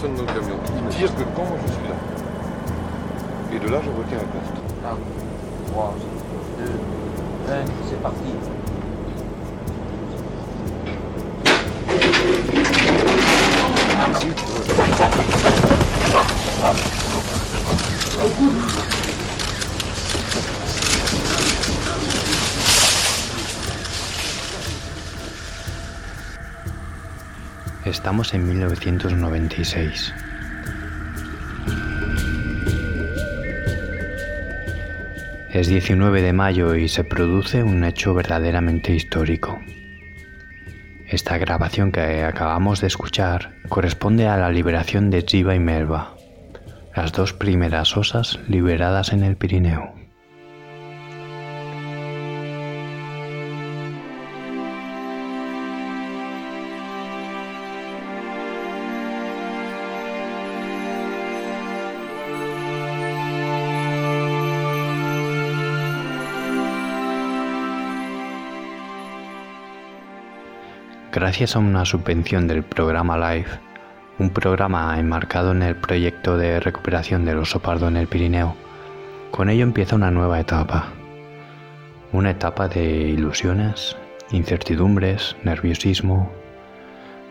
Personne dans le camion. Ils tirent que quand je suis là. Et de là, je retiens la poste. Ah, 3, 2, 1, c'est parti. Estamos en 1996. Es 19 de mayo y se produce un hecho verdaderamente histórico. Esta grabación que acabamos de escuchar corresponde a la liberación de Jiva y Melba, las dos primeras osas liberadas en el Pirineo. Gracias a una subvención del programa LIFE, un programa enmarcado en el proyecto de recuperación del oso pardo en el Pirineo, con ello empieza una nueva etapa. Una etapa de ilusiones, incertidumbres, nerviosismo,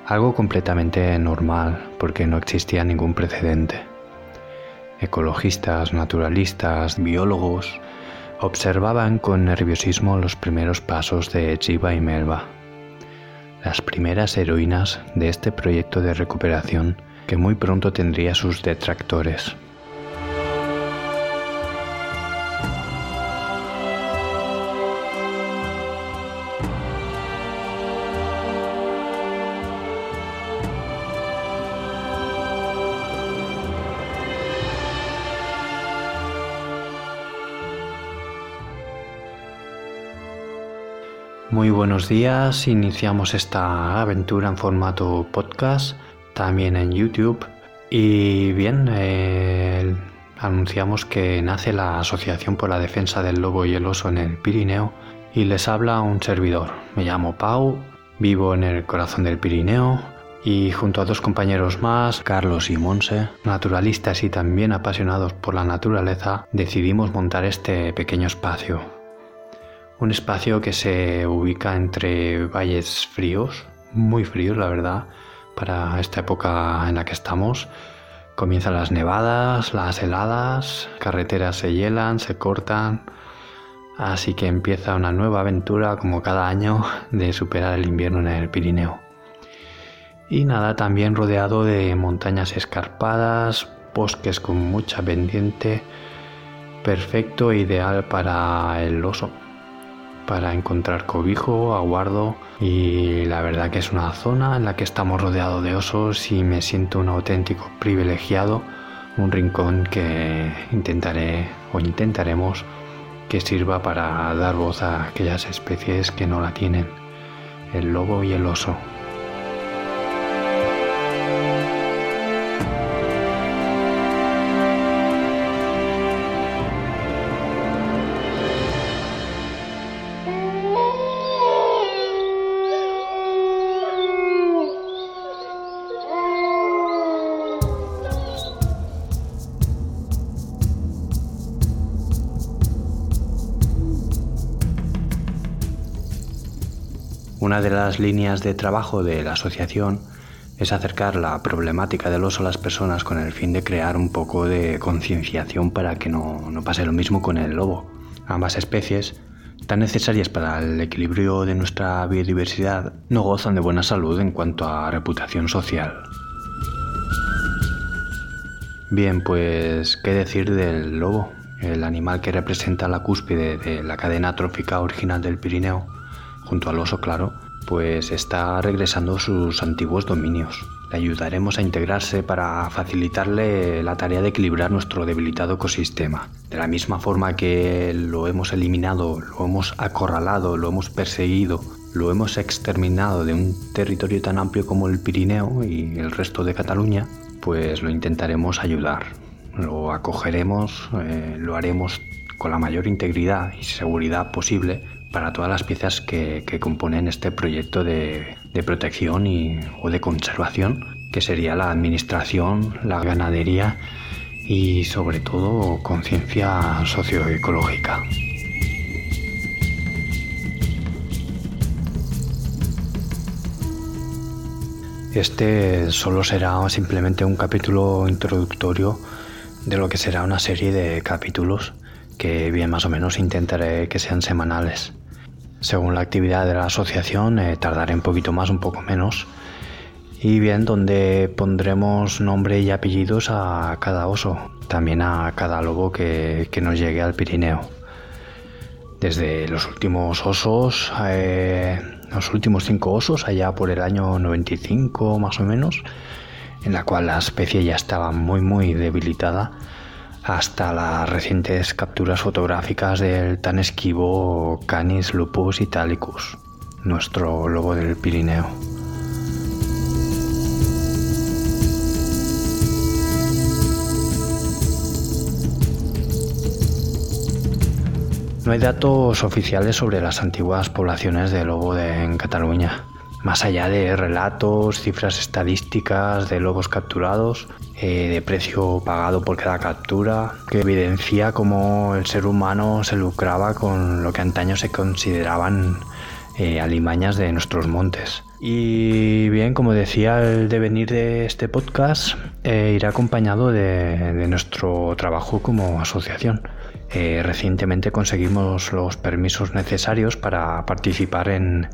algo completamente normal porque no existía ningún precedente. Ecologistas, naturalistas, biólogos observaban con nerviosismo los primeros pasos de Chiva y Melba las primeras heroínas de este proyecto de recuperación que muy pronto tendría sus detractores. Muy buenos días, iniciamos esta aventura en formato podcast, también en YouTube. Y bien, eh, anunciamos que nace la Asociación por la Defensa del Lobo y el Oso en el Pirineo y les habla un servidor. Me llamo Pau, vivo en el corazón del Pirineo y junto a dos compañeros más, Carlos y Monse, naturalistas y también apasionados por la naturaleza, decidimos montar este pequeño espacio un espacio que se ubica entre valles fríos, muy fríos la verdad, para esta época en la que estamos. Comienzan las nevadas, las heladas, carreteras se hielan, se cortan, así que empieza una nueva aventura como cada año de superar el invierno en el Pirineo. Y nada, también rodeado de montañas escarpadas, bosques con mucha pendiente, perfecto e ideal para el oso para encontrar cobijo, aguardo y la verdad que es una zona en la que estamos rodeados de osos y me siento un auténtico privilegiado, un rincón que intentaré o intentaremos que sirva para dar voz a aquellas especies que no la tienen, el lobo y el oso. Una de las líneas de trabajo de la asociación es acercar la problemática del oso a las personas con el fin de crear un poco de concienciación para que no, pase lo mismo con el lobo. Ambas especies, tan necesarias para el equilibrio de nuestra biodiversidad, no gozan de buena salud en cuanto a reputación social. Bien, pues, ¿qué decir del lobo? El animal que representa la cúspide de la cadena trófica original del Pirineo junto al oso claro, pues está regresando a sus antiguos dominios. Le ayudaremos a integrarse para facilitarle la tarea de equilibrar nuestro debilitado ecosistema. De la misma forma que lo hemos eliminado, lo hemos acorralado, lo hemos perseguido, lo hemos exterminado de un territorio tan amplio como el Pirineo y el resto de Cataluña, pues lo intentaremos ayudar. Lo acogeremos, eh, lo haremos con la mayor integridad y seguridad posible para todas las piezas que, componen este proyecto de, protección y, o de conservación que sería la administración, la ganadería y sobre todo conciencia socioecológica. Este solo será simplemente un capítulo introductorio de lo que será una serie de capítulos que bien más o menos intentaré que sean semanales. Según la actividad de la asociación eh, tardaré un poquito más, un poco menos. Y bien, donde pondremos nombre y apellidos a cada oso, también a cada lobo que, que nos llegue al Pirineo. Desde los últimos osos eh, los últimos cinco osos, allá por el año 95 más o menos, en la cual la especie ya estaba muy muy debilitada, hasta las recientes capturas fotográficas del tan esquivo Canis lupus italicus, nuestro lobo del Pirineo. No hay datos oficiales sobre las antiguas poblaciones de lobo en Cataluña, más allá de relatos, cifras estadísticas de lobos capturados, eh, de precio pagado por cada captura, que evidencia cómo el ser humano se lucraba con lo que antaño se consideraban eh, alimañas de nuestros montes. Y bien, como decía, el devenir de este podcast eh, irá acompañado de nuestro trabajo como asociación. Eh, recientemente conseguimos los permisos necesarios para participar en,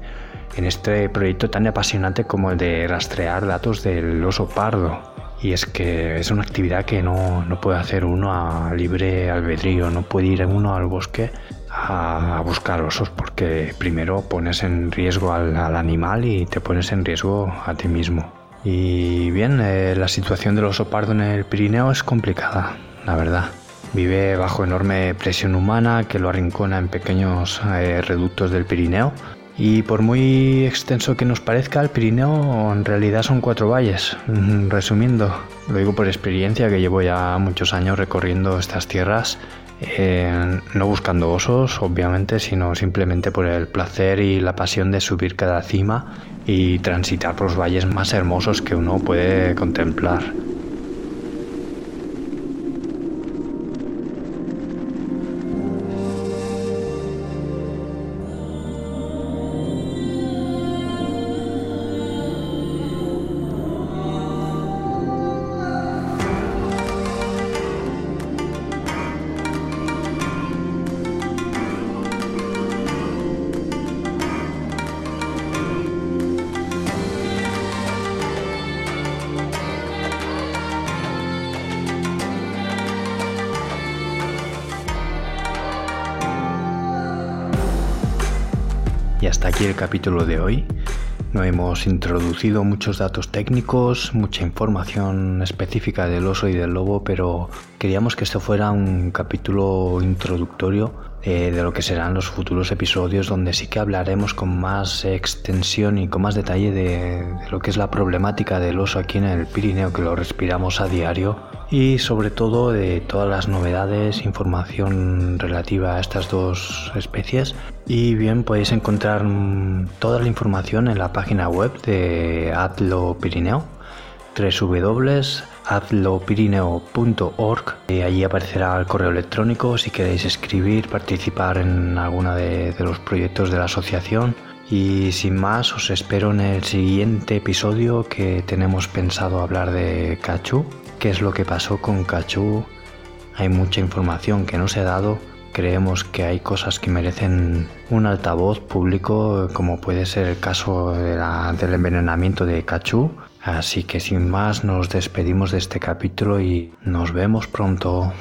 este proyecto tan apasionante como el de rastrear datos del oso pardo. Y es que es una actividad que no, puede hacer uno a libre albedrío, no puede ir uno al bosque a, buscar osos porque primero pones en riesgo al, animal y te pones en riesgo a ti mismo. Y bien, eh, la situación del oso pardo en el Pirineo es complicada, la verdad. Vive bajo enorme presión humana que lo arrincona en pequeños eh, reductos del Pirineo. Y por muy extenso que nos parezca, el Pirineo en realidad son cuatro valles. Resumiendo, lo digo por experiencia que llevo ya muchos años recorriendo estas tierras, no buscando osos, obviamente, sino simplemente por el placer y la pasión de subir cada cima y transitar por los valles más hermosos que uno puede contemplar. Y hasta aquí el capítulo de hoy. No hemos introducido muchos datos técnicos, mucha información específica del oso y del lobo, pero queríamos que esto fuera un capítulo introductorio eh, de lo que serán los futuros episodios donde sí que hablaremos con más extensión y con más detalle de, lo que es la problemática del oso aquí en el Pirineo que lo respiramos a diario y sobre todo de todas las novedades, información relativa a estas dos especies y bien podéis encontrar toda la información en la página web de Atlo Pirineo www.hazlopirineo.org y allí aparecerá el correo electrónico si queréis escribir, participar en alguno de, los proyectos de la asociación. Y sin más, os espero en el siguiente episodio que tenemos pensado hablar de Cachú. ¿Qué es lo que pasó con Cachú? Hay mucha información que no se ha dado. Creemos que hay cosas que merecen un altavoz público, como puede ser el caso del envenenamiento de Cachú Así que sin más nos despedimos de este capítulo y nos vemos pronto.